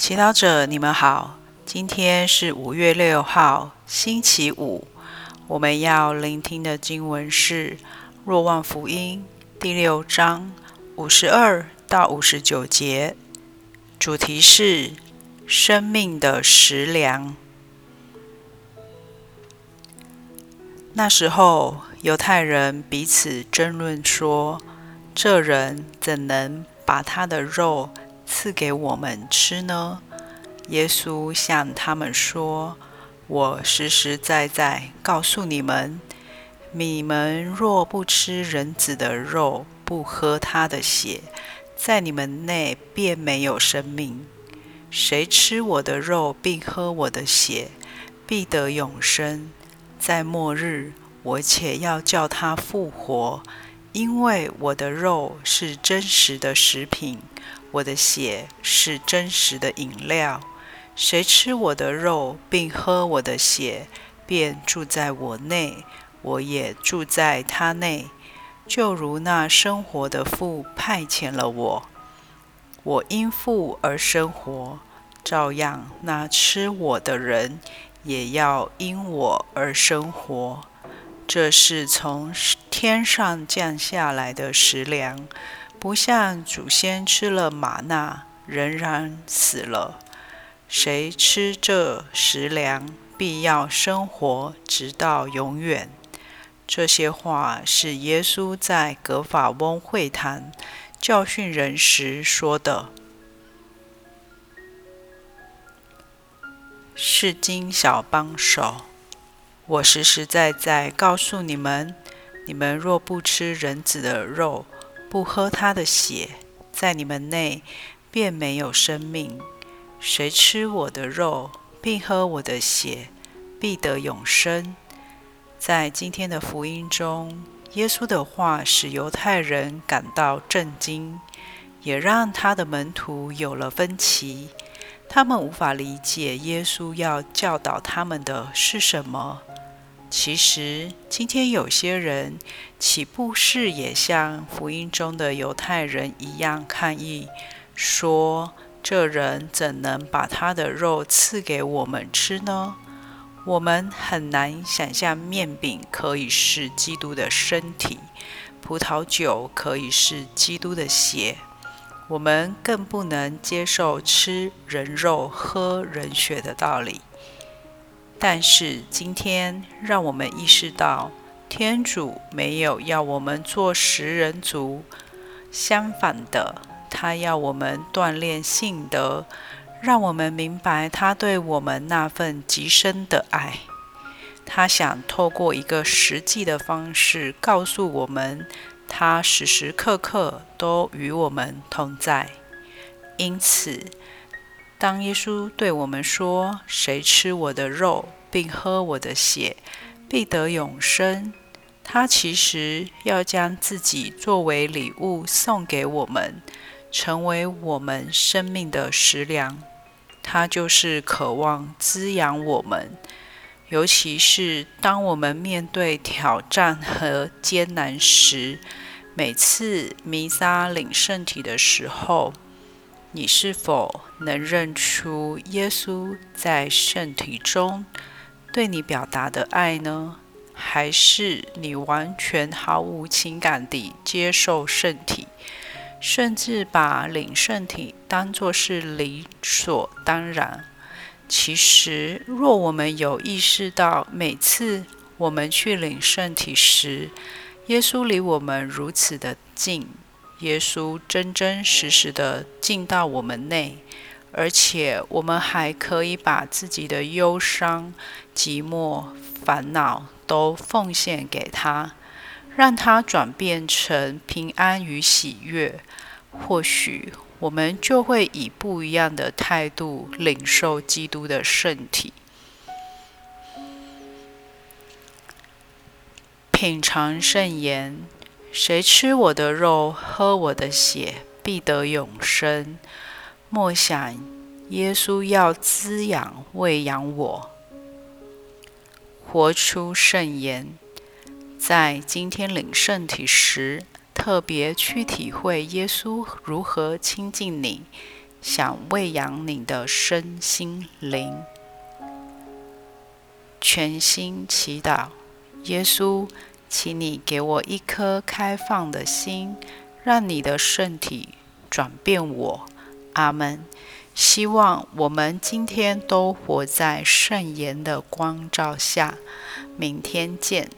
祈祷者，你们好。今天是五月六号，星期五。我们要聆听的经文是《若望福音》第六章五十二到五十九节，主题是生命的食粮。那时候，犹太人彼此争论说：“这人怎能把他的肉赐给我们吃呢？”耶稣向他们说：“我实实在在告诉你们，你们若不吃人子的肉，不喝他的血，在你们内便没有生命。谁吃我的肉，并喝我的血，必得永生。在末日，我且要叫他复活，因为我的肉是真实的食品，我的血是真实的饮料。”谁吃我的肉，并喝我的血，便住在我内，我也住在他内。就如那生活的父派遣了我，我因父而生活，照样那吃我的人也要因我而生活。这是从天上降下来的食粮，不像祖先吃了吗哪，仍然死了。谁吃这食粮，必要生活直到永远。这些话是耶稣在格法翁会谈教训人时说的。是经小帮手，我实实在在告诉你们：你们若不吃人子的肉，不喝他的血，在你们内便没有生命。谁吃我的肉，并喝我的血，必得永生。在今天的福音中，耶稣的话使犹太人感到震惊，也让他的门徒有了分歧。他们无法理解耶稣要教导他们的是什么。其实，今天有些人岂不是也像福音中的犹太人一样抗议，说，这人怎能把他的肉赐给我们吃呢？我们很难想象面饼可以是基督的身体，葡萄酒可以是基督的血。我们更不能接受吃人肉、喝人血的道理。但是今天，让我们意识到，天主没有要我们做食人族，相反的。他要我们锻炼信德，让我们明白他对我们那份极深的爱。他想透过一个实际的方式告诉我们，他时时刻刻都与我们同在。因此，当耶稣对我们说：“谁吃我的肉，并喝我的血，必得永生。”他其实要将自己作为礼物送给我们。成为我们生命的食粮，他就是渴望滋养我们，尤其是当我们面对挑战和艰难时。每次弥撒领圣体的时候，你是否能认出耶稣在圣体中对你表达的爱呢？还是你完全毫无情感地接受圣体？甚至把领圣体当作是理所当然。其实，若我们有意识到每次我们去领圣体时，耶稣离我们如此的近，耶稣真真实实的进到我们内，而且我们还可以把自己的忧伤、寂寞、烦恼都奉献给他。让他转变成平安与喜悦，或许我们就会以不一样的态度领受基督的圣体。品尝圣言，谁吃我的肉，喝我的血，必得永生。莫想，耶稣要滋养、喂养我，活出圣言。在今天领圣体时，特别去体会耶稣如何亲近你，想喂养你的身心灵。全心祈祷，耶稣，请你给我一颗开放的心，让你的圣体转变我。阿门。希望我们今天都活在圣言的光照下。明天见。